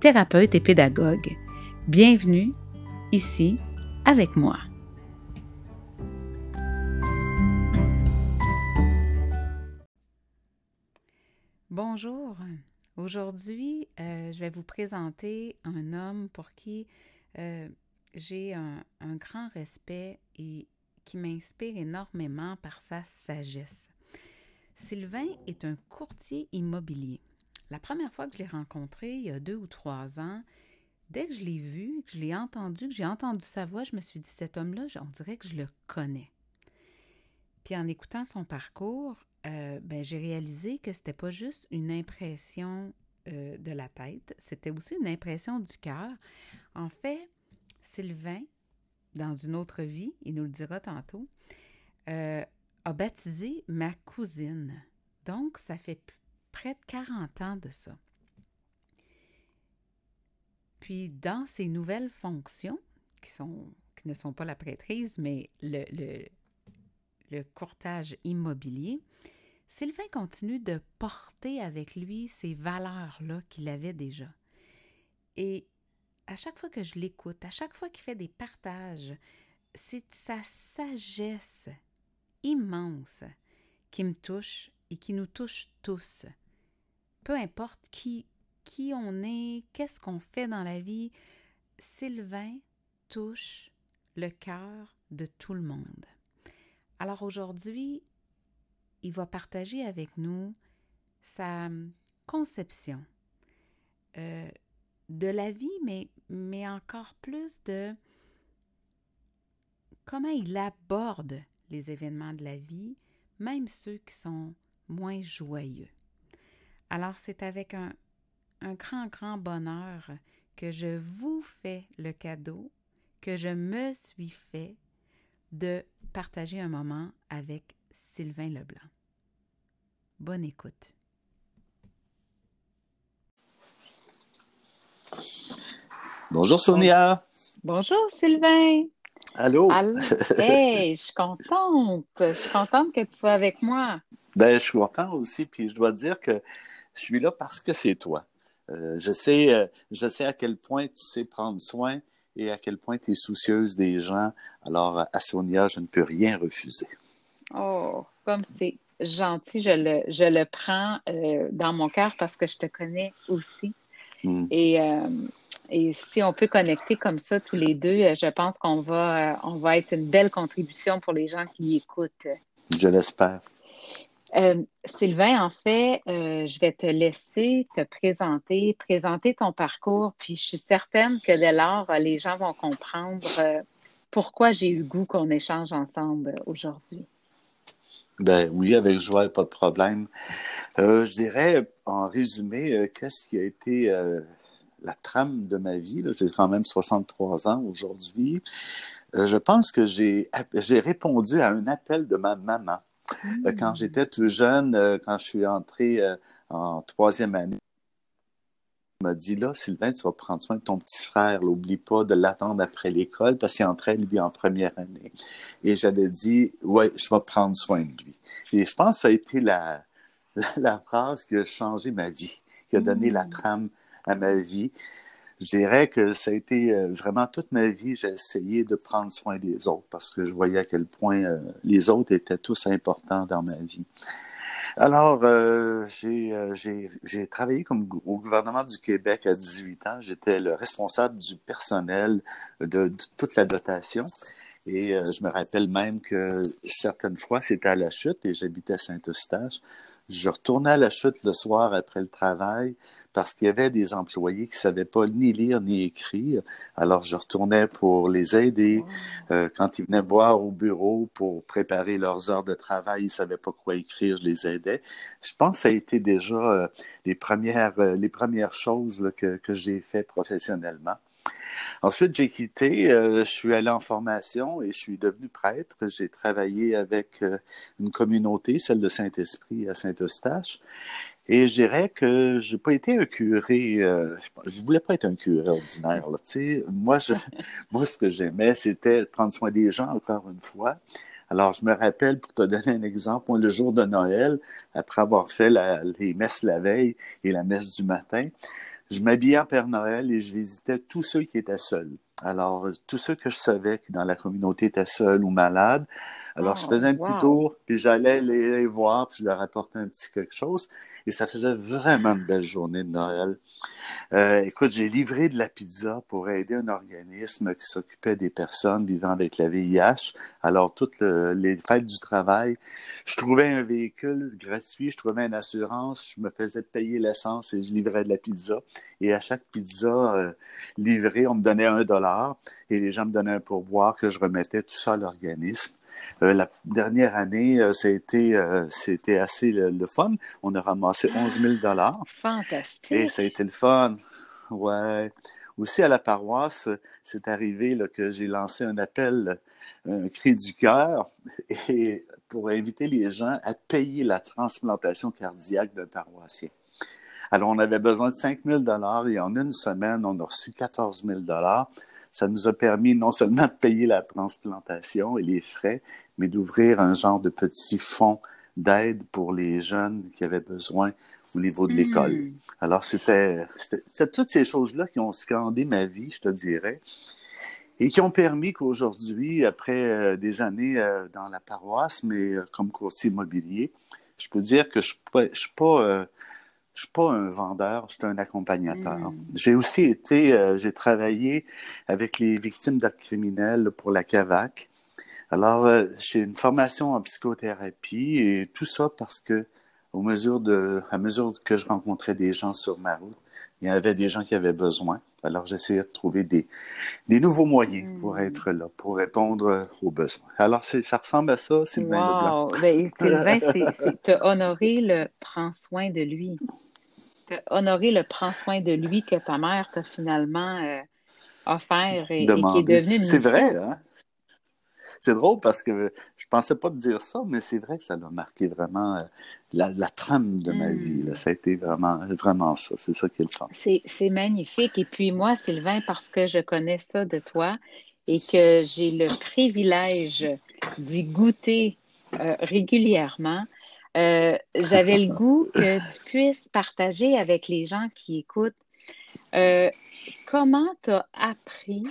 thérapeute et pédagogue. Bienvenue ici avec moi. Bonjour. Aujourd'hui, euh, je vais vous présenter un homme pour qui euh, j'ai un, un, grand respect et qui m'inspire énormément par sa sagesse. Sylvain est un courtier immobilier. La première fois que je l'ai rencontré, il y a deux ou trois ans, dès que je l'ai vu, que je l'ai entendu, que j'ai entendu sa voix, je me suis dit, cet homme-là, on dirait que je le connais. Puis en écoutant son parcours, euh, ben, j'ai réalisé que c'était pas juste une impression euh, de la tête, c'était aussi une impression du cœur. En fait, Sylvain, dans une autre vie, il nous le dira tantôt, euh, a baptisé ma cousine. Donc, ça fait près de 40 ans de ça. Puis, dans ces nouvelles fonctions, qui, sont, qui ne sont pas la prêtrise, mais le, le, le courtage immobilier, Sylvain continue de porter avec lui ces valeurs-là qu'il avait déjà. Et à chaque fois que je l'écoute, à chaque fois qu'il fait des partages, c'est sa sagesse immense qui me touche et qui nous touche tous. Peu importe qui, qui on est, qu'est-ce qu'on fait dans la vie, Sylvain touche le cœur de tout le monde. Alors aujourd'hui, il va partager avec nous sa conception euh, de la vie, mais, mais encore plus de comment il aborde les événements de la vie, même ceux qui sont moins joyeux. Alors c'est avec un, un grand, grand bonheur que je vous fais le cadeau que je me suis fait de partager un moment avec Sylvain Leblanc. Bonne écoute. Bonjour Sonia. Bonjour Sylvain. Allô? Hey, je suis contente. Je suis contente que tu sois avec moi. Ben, je suis content aussi, puis je dois dire que je suis là parce que c'est toi. Euh, je, sais, euh, je sais à quel point tu sais prendre soin et à quel point tu es soucieuse des gens. Alors, à Sonia, je ne peux rien refuser. Oh, comme c'est gentil, je le, je le prends euh, dans mon cœur parce que je te connais aussi. Mm. Et, et, si on peut connecter comme ça tous les deux, je pense qu'on va, on va être une belle contribution pour les gens qui écoutent. Je l'espère. Sylvain, en fait, je vais te laisser te présenter, présenter ton parcours, puis je suis certaine que dès lors, les gens vont comprendre pourquoi j'ai eu goût qu'on échange ensemble aujourd'hui. Ben oui, avec joie, pas de problème. Euh, je dirais, en résumé, euh, qu'est-ce qui a été euh, la trame de ma vie? J'ai quand même 63 ans aujourd'hui. je pense que j'ai répondu à un appel de ma maman. Quand mmh. j'étais tout jeune, quand je suis entré en troisième année, m'a dit là, Sylvain, tu vas prendre soin de ton petit frère. N'oublie pas de l'attendre après l'école parce qu'il entrait, lui, en première année. Et j'avais dit, ouais, je vais prendre soin de lui. Et je pense que ça a été la, la, phrase qui a changé ma vie, qui a donné la mmh. trame à ma vie. Je dirais que ça a été euh, vraiment toute ma vie, j'ai essayé de prendre soin des autres parce que je voyais à quel point euh, les autres étaient tous importants dans ma vie. Alors, euh, euh j'ai travaillé comme au gouvernement du Québec à 18 ans. J'étais le responsable du personnel de, toute la dotation. Et euh, je me rappelle même que certaines fois, c'était à la chute et j'habitais Saint-Eustache. Je retournais à la chute le soir après le travail parce qu'il y avait des employés qui ne savaient pas ni lire ni écrire. Alors, je retournais pour les aider. Euh, quand ils venaient me voir au bureau pour préparer leurs heures de travail, ils ne savaient pas quoi écrire, je les aidais. Je pense que ça a été déjà euh, les, premières, euh, les premières choses que, que j'ai fait professionnellement. Ensuite, j'ai quitté, euh, je suis allé en formation et je suis devenu prêtre. J'ai travaillé avec euh, une communauté, celle de Saint-Esprit à Saint-Eustache. Et je dirais que j'ai pas été un curé, euh, je voulais pas être un curé ordinaire. Moi, je, moi, ce que j'aimais, c'était prendre soin des gens, encore une fois. Alors, je me rappelle, pour te donner un exemple, le jour de Noël, après avoir fait les messes la veille et la messe du matin, je m'habillais en Père Noël et je visitais tous ceux qui étaient seuls. Alors, tous ceux que je savais qui dans la communauté étaient seuls ou malades. Alors, je oh, faisais un petit tour, puis j'allais les, voir, puis je leur apportais un petit quelque chose. Et ça faisait vraiment une belle journée de Noël. Euh, écoute, j'ai livré de la pizza pour aider un organisme qui s'occupait des personnes vivant avec la VIH. Alors, toutes les fêtes du travail, je trouvais un véhicule gratuit, je trouvais une assurance, je me faisais payer l'essence et je livrais de la pizza. Et à chaque pizza euh, livrée, on me donnait un dollar et les gens me donnaient un pourboire que je remettais tout ça à l'organisme. Euh, la dernière année, euh, c'était euh, c'était assez le, fun. On a ramassé 11 000 dollars. Fantastique. Et ça a été le fun. Ouais. Aussi à la paroisse, c'est arrivé là, que j'ai lancé un appel, un cri du cœur, et pour inviter les gens à payer la transplantation cardiaque d'un paroissien. Alors, on avait besoin de 5 000 dollars et en une semaine, on a reçu 14 000 dollars ça nous a permis non seulement de payer la transplantation et les frais, mais d'ouvrir un genre de petit fonds d'aide pour les jeunes qui avaient besoin au niveau de l'école. Hmm. Alors, c'était toutes ces choses-là qui ont scandé ma vie, je te dirais, et qui ont permis qu'aujourd'hui, après euh, des années euh, dans la paroisse, mais euh, comme courtier immobilier, je peux dire que je ne suis pas je suis pas un vendeur, je suis un accompagnateur. Hmm. J'ai aussi été, euh, j'ai travaillé avec les victimes d'actes criminels pour la CAVAC. Alors, euh, j'ai une formation en psychothérapie et tout ça parce que, au mesure de, à mesure que je rencontrais des gens sur ma route, il y avait des gens qui avaient besoin. Alors, j'essayais de trouver des, des nouveaux moyens pour hmm. être là, pour répondre aux besoins. Alors, ça ressemble à ça, Sylvain wow. Leblanc. Ben, Sylvain, c'est te honorer le prend soin de lui. Te honorer le prend soin de lui que ta mère t'a finalement euh, offert et, et, qui est devenu C'est vrai, hein? C'est drôle parce que je pensais pas te dire ça, mais c'est vrai que ça a marqué vraiment euh, la, trame de ma vie. Hmm. Ça a été vraiment, vraiment ça. C'est ça qui est le fun. C'est magnifique. Et puis moi, Sylvain, parce que je connais ça de toi et que j'ai le privilège d'y goûter euh, régulièrement, euh, j'avais le goût que tu puisses partager avec les gens qui écoutent comment tu as appris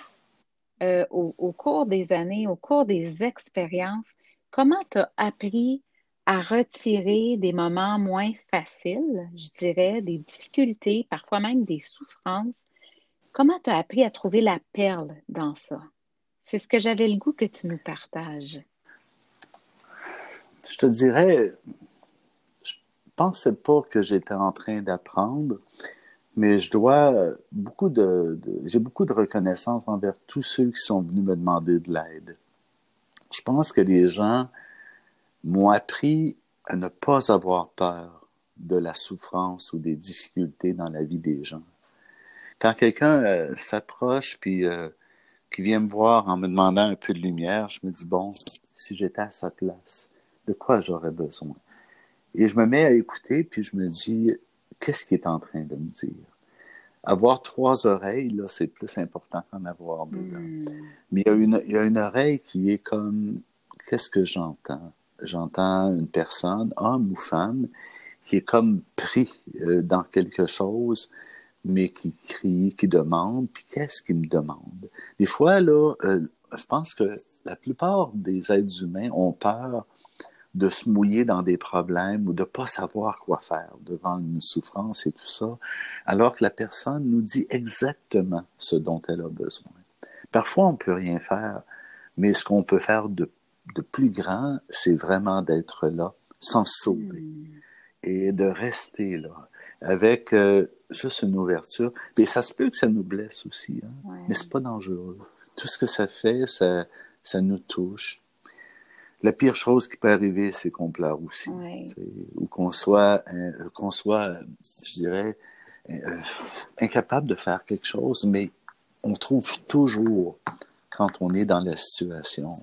euh, au, cours des années, au cours des expériences, comment tu as appris à retirer des moments moins faciles, je dirais, des difficultés, parfois même des souffrances? Comment tu as appris à trouver la perle dans ça? C'est ce que j'avais le goût que tu nous partages. Je te dirais, je pensais pas que j'étais en train d'apprendre, mais je dois beaucoup de, j'ai beaucoup de reconnaissance envers tous ceux qui sont venus me demander de l'aide. Je pense que les gens m'ont appris à ne pas avoir peur de la souffrance ou des difficultés dans la vie des gens. Quand quelqu'un euh, s'approche puis euh, qui vient me voir en me demandant un peu de lumière, je me dis bon, si j'étais à sa place, de quoi j'aurais besoin? Et je me mets à écouter puis je me dis qu'est-ce qu'il est en train de me dire? Avoir trois oreilles, là, c'est plus important qu'en avoir deux. Hmm. Mais il y, a une, il y a une oreille qui est comme, qu'est-ce que j'entends? J'entends une personne, homme ou femme, qui est comme pris euh, dans quelque chose, mais qui crie, qui demande, puis qu'est-ce qu'il me demande? Des fois, là, euh, je pense que la plupart des êtres humains ont peur de se mouiller dans des problèmes ou de pas savoir quoi faire devant une souffrance et tout ça, alors que la personne nous dit exactement ce dont elle a besoin. Parfois, on peut rien faire, mais ce qu'on peut faire de, de plus grand, c'est vraiment d'être là, sans sauver, hmm. et de rester là, avec euh, juste une ouverture. Mais ça se peut que ça nous blesse aussi, hein? mais c'est pas dangereux. Tout ce que ça fait, ça, ça nous touche la pire chose qui peut arriver, c'est qu'on pleure aussi. Ou qu'on soit, euh, qu'on soit, je dirais, euh, incapable de faire quelque chose, mais on trouve toujours, quand on est dans la situation,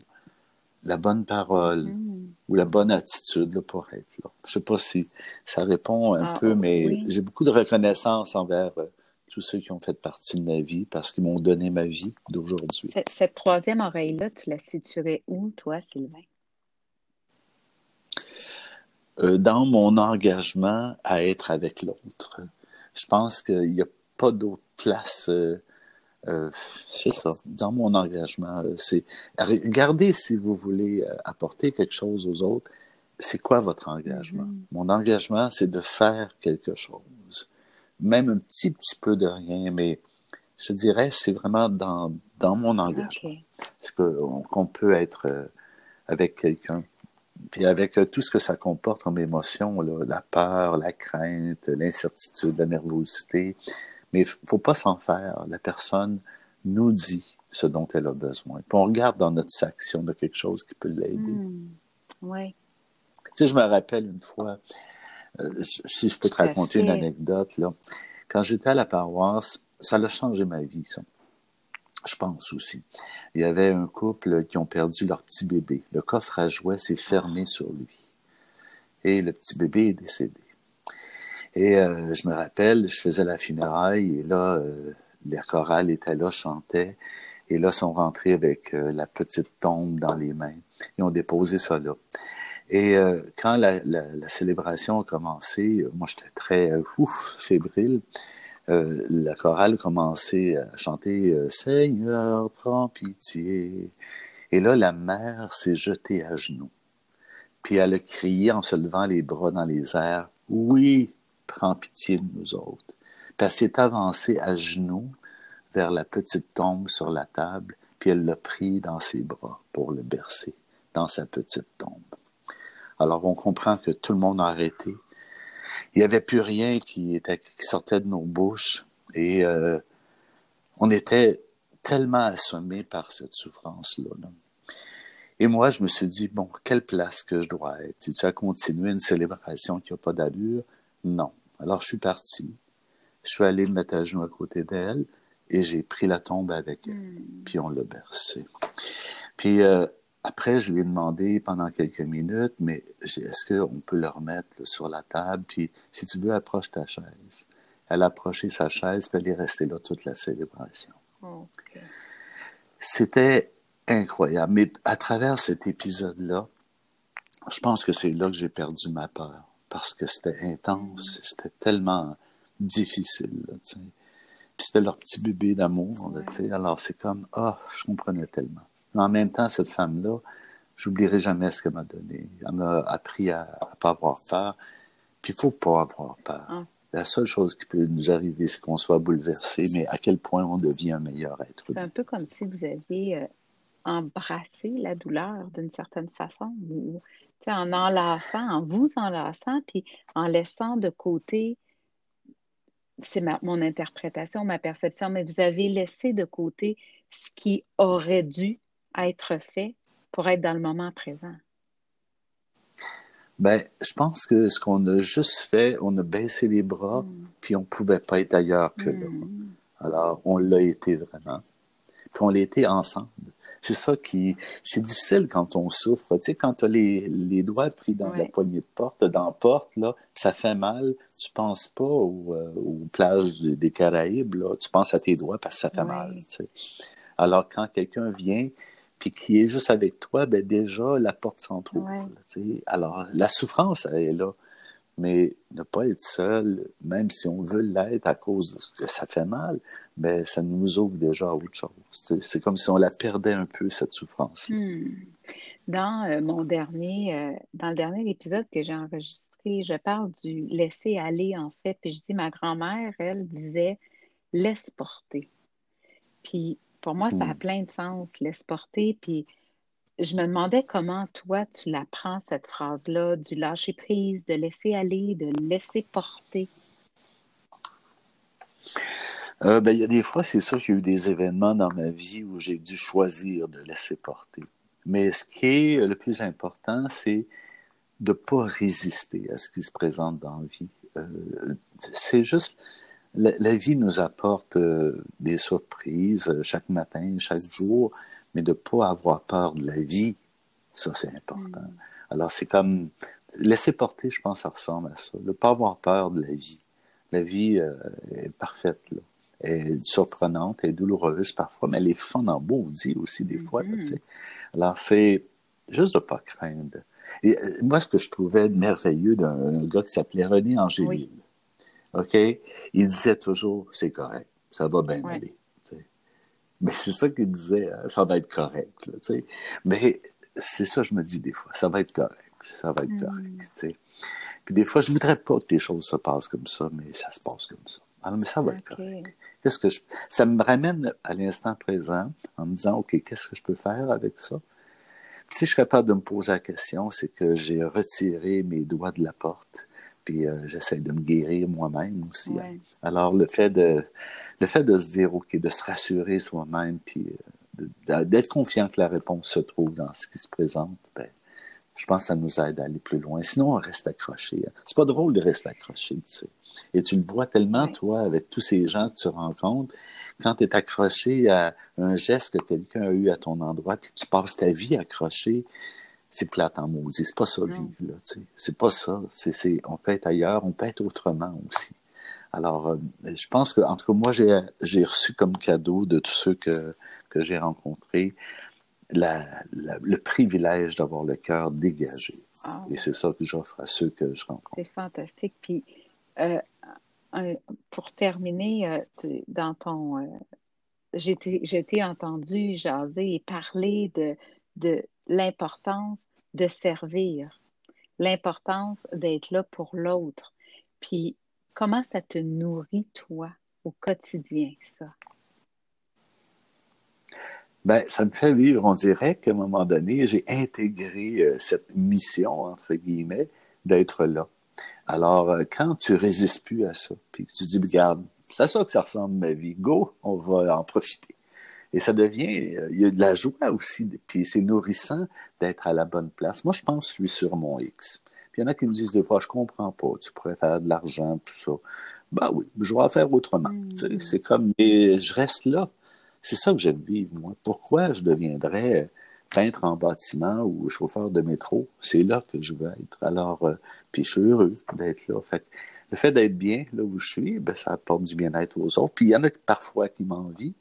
la bonne parole mm. ou la bonne attitude pour être là. Je ne sais pas si ça répond un ah, peu, mais j'ai beaucoup de reconnaissance envers euh, tous ceux qui ont fait partie de ma vie parce qu'ils m'ont donné ma vie d'aujourd'hui. Cette, troisième oreille-là, tu la situerais où, toi, Sylvain? Euh, dans mon engagement à être avec l'autre. Je pense qu'il n'y a pas d'autre place. Euh, euh, c'est ça, dans mon engagement. C'est regardez si vous voulez apporter quelque chose aux autres. C'est quoi votre engagement? Mm-hmm. Mon engagement, c'est de faire quelque chose. Même un petit, petit peu de rien, mais je dirais, c'est vraiment dans, dans mon engagement. Est-ce qu'on peut être avec quelqu'un puis avec euh, tout ce que ça comporte comme émotion, la peur, la crainte, l'incertitude, la nervosité. Mais il ne faut pas s'en faire. La personne nous dit ce dont elle a besoin. Puis on regarde dans notre sac si on a quelque chose qui peut l'aider. Hmm. Oui. Tu sais, je me rappelle une fois, euh, si je peux te raconter une anecdote, là. Quand j'étais à la paroisse, ça a changé ma vie, ça je pense aussi. Il y avait un couple qui ont perdu leur petit bébé. Le coffre à jouets s'est fermé sur lui. Et le petit bébé est décédé. Et euh, je me rappelle, je faisais la funéraille et là, euh, les chorales étaient là, chantaient. Et là, sont rentrés avec euh, la petite tombe dans les mains. Ils ont déposé ça là. Et quand la, célébration a commencé, moi j'étais très fébrile. Euh, la chorale commençait à chanter euh, Seigneur, prends pitié. Et là, la mère s'est jetée à genoux. Puis elle a crié en se levant les bras dans les airs Oui, prends pitié de nous autres. Puis elle s'est avancée à genoux vers la petite tombe sur la table, puis elle l'a pris dans ses bras pour le bercer dans sa petite tombe. Alors on comprend que tout le monde a arrêté, il n'y avait plus rien qui, était, qui sortait de nos bouches et euh, on était tellement assommés par cette souffrance-là. Et moi, je me suis dit, bon, quelle place que je dois être? Si tu as continué une célébration qui n'a pas d'allure? Non. Alors, je suis parti. Je suis allé me mettre à genoux à côté d'elle et j'ai pris la tombe avec elle. Hmm. Puis on l'a bercé. Puis euh, après, je lui ai demandé pendant quelques minutes, mais est-ce qu'on peut le remettre sur la table? Puis, si tu veux, approche ta chaise. Elle a approché sa chaise, puis elle est restée là toute la célébration. C'était incroyable. Mais à travers cet épisode-là, je pense que c'est là que j'ai perdu ma peur. Parce que c'était intense, mm. c'était tellement difficile. puis c'était leur petit bébé d'amour. Alors c'est comme, ah, je comprenais tellement. Mais en même temps, cette femme-là, j'oublierai jamais ce qu'elle m'a donné. Elle m'a appris à ne pas avoir peur. Puis il faut pas avoir peur. Ah. La seule chose qui peut nous arriver, c'est qu'on soit bouleversé, mais à quel point on devient un meilleur être. C'est un peu comme si vous aviez euh, embrassé la douleur d'une certaine façon, ou, en enlaçant, en vous enlaçant, puis en laissant de côté, c'est mon interprétation, ma perception, mais vous avez laissé de côté ce qui aurait dû être fait pour être dans le moment présent? Ben, je pense que ce qu'on a juste fait, on a baissé les bras, mm. puis on ne pouvait pas être ailleurs que là. Mm. Alors, on l'a été vraiment. Puis on l'a été ensemble. C'est ça qui. C'est difficile quand on souffre. Tu sais, quand tu as les, les, doigts pris dans la poignée de porte, dans la porte, là, ça fait mal, tu penses pas aux, euh, aux plages des Caraïbes, là, tu penses à tes doigts parce que ça fait mal. Tu sais. Alors, quand quelqu'un vient, puis qui est juste avec toi, ben déjà, la porte s'entrouvre. Alors, la souffrance, elle est là. Mais ne pas être seul, même si on veut l'être à cause de ce que ça fait mal, ben, ça nous ouvre déjà à autre chose. C'est comme si on la perdait un peu, cette souffrance. Hmm. Dans euh, mon dernier, euh, dans le dernier épisode que j'ai enregistré, je parle du laisser aller, en fait. Puis je dis, ma grand-mère, elle disait, laisse porter. Puis pour moi, ça a plein de sens, laisse porter. Puis je me demandais comment toi, tu la prends, cette phrase-là, du lâcher prise, de laisser aller, de laisser porter. Euh, ben, il y a des fois, c'est ça qu'il y a eu des événements dans ma vie où j'ai dû choisir de laisser porter. Mais ce qui est le plus important, c'est de ne pas résister à ce qui se présente dans la vie. Euh, c'est juste la, vie nous apporte euh, des surprises euh, chaque matin, chaque jour, mais de ne pas avoir peur de la vie, ça c'est important. Mm. Alors c'est comme laisser porter, je pense, ça ressemble à ça. De ne pas avoir peur de la vie. La vie euh, est parfaite, là. Elle est surprenante, elle est douloureuse parfois, mais elle est fun en aussi des fois. Mm-hmm. Alors c'est juste de ne pas craindre. Et moi, ce que je trouvais merveilleux d'un gars qui s'appelait René Angélil, OK? Il disait toujours, c'est correct, ça va bien aller. Mais c'est ça qu'il disait, hein, ça va être correct. Là, Mais c'est ça que je me dis des fois, ça va être correct, ça va être hmm. correct. Puis des fois, je ne voudrais pas que les choses se passent comme ça, mais ça se passe comme ça. Alors, mais ça va être correct. Qu'est-ce que je... Ça me ramène à l'instant présent en me disant, OK, qu'est-ce que je peux faire avec ça? Puis si je suis capable de me poser la question, c'est que j'ai retiré mes doigts de la porte puis euh, j'essaie de me guérir moi-même aussi. Hein. Alors, le fait de le fait de se dire, OK, de se rassurer soi-même, puis euh, d'être confiant que la réponse se trouve dans ce qui se présente, ben, je pense que ça nous aide à aller plus loin. Sinon, on reste accroché. Hein. C'est pas drôle de rester accroché, tu sais. Et tu le vois tellement, toi, avec tous ces gens que tu rencontres, quand tu es accroché à un geste que quelqu'un a eu à ton endroit, puis tu passes ta vie accroché, c'est plate en maudit. C'est pas ça, vivre, là. C'est pas ça. C'est, on peut être ailleurs, on peut être autrement aussi. Alors, euh, je pense que, en tout cas, moi, j'ai, j'ai reçu comme cadeau de tous ceux que, que j'ai rencontrés la, le privilège d'avoir le cœur dégagé. Ah, Et c'est ça que j'offre à ceux que je rencontre. C'est fantastique. Puis, euh, pour terminer, euh, dans ton. j'ai été entendu jaser et parler de, de l'importance de servir, l'importance d'être là pour l'autre. Puis comment ça te nourrit, toi, au quotidien, ça? Ben, ça me fait vivre, on dirait qu'à un moment donné, j'ai intégré euh, cette mission, entre guillemets, d'être là. Alors, euh, quand tu résistes plus à ça, puis tu dis, regarde, c'est ça que ça ressemble ma vie, go, on va en profiter. Et ça devient, euh, il y a de la joie aussi, puis c'est nourrissant d'être à la bonne place. Moi, je pense que je suis sur mon X. Puis il y en a qui me disent des fois, je comprends pas, tu pourrais faire de l'argent, tout ça. Ben oui, je vais en faire autrement. Mm. c'est comme, mais je reste là. C'est ça que j'aime vivre, moi. Pourquoi je deviendrais peintre en bâtiment ou chauffeur de métro? C'est là que je veux être. Alors, euh, puis je suis heureux d'être là. Fait le fait d'être bien là où je suis, ben, ça apporte du bien-être aux autres. Puis il y en a parfois qui m'envient,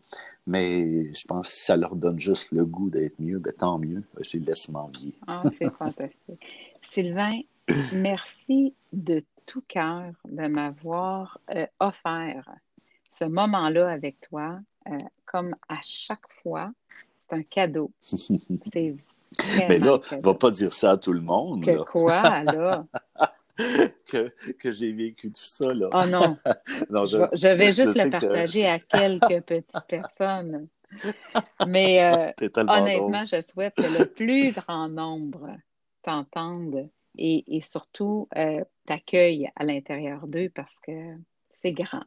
mais je pense que si ça leur donne juste le goût d'être mieux, ben, tant mieux. Je les laisse m'envier. Ah, c'est fantastique. Sylvain, merci de tout cœur de m'avoir euh, offert ce moment-là avec toi. Euh, comme à chaque fois, c'est un cadeau. C'est Mais là, on ne va pas dire ça à tout le monde. Que quoi, là? que, que j'ai vécu tout ça. Là. Oh non. je, vais juste le partager à quelques petites personnes. Mais euh, honnêtement, je souhaite que le plus grand nombre t'entende et, et, surtout euh, t'accueille à l'intérieur d'eux parce que c'est grand.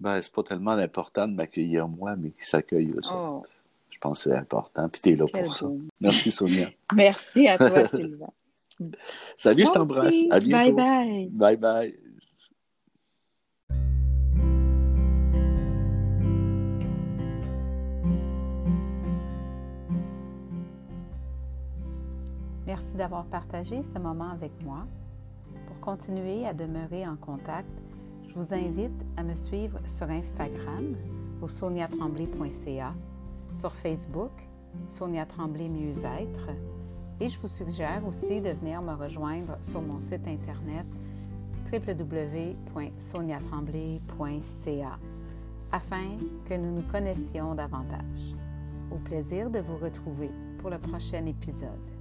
Ben, c'est pas tellement important de m'accueillir moi, mais qu'ils s'accueillent eux oh. Je pense que c'est important. Puis tu es là pour ça. Merci, Sonia. Merci à toi, Sylvain. Salut, je t'embrasse. À bientôt. Bye bye. Bye bye. Merci d'avoir partagé ce moment avec moi. Pour continuer à demeurer en contact, je vous invite à me suivre sur Instagram au soniatremblay.ca, sur Facebook, Sonia Tremblay Mieux-être, et je vous suggère aussi de venir me rejoindre sur mon site internet www.soniatremblay.ca afin que nous nous connaissions davantage. Au plaisir de vous retrouver pour le prochain épisode.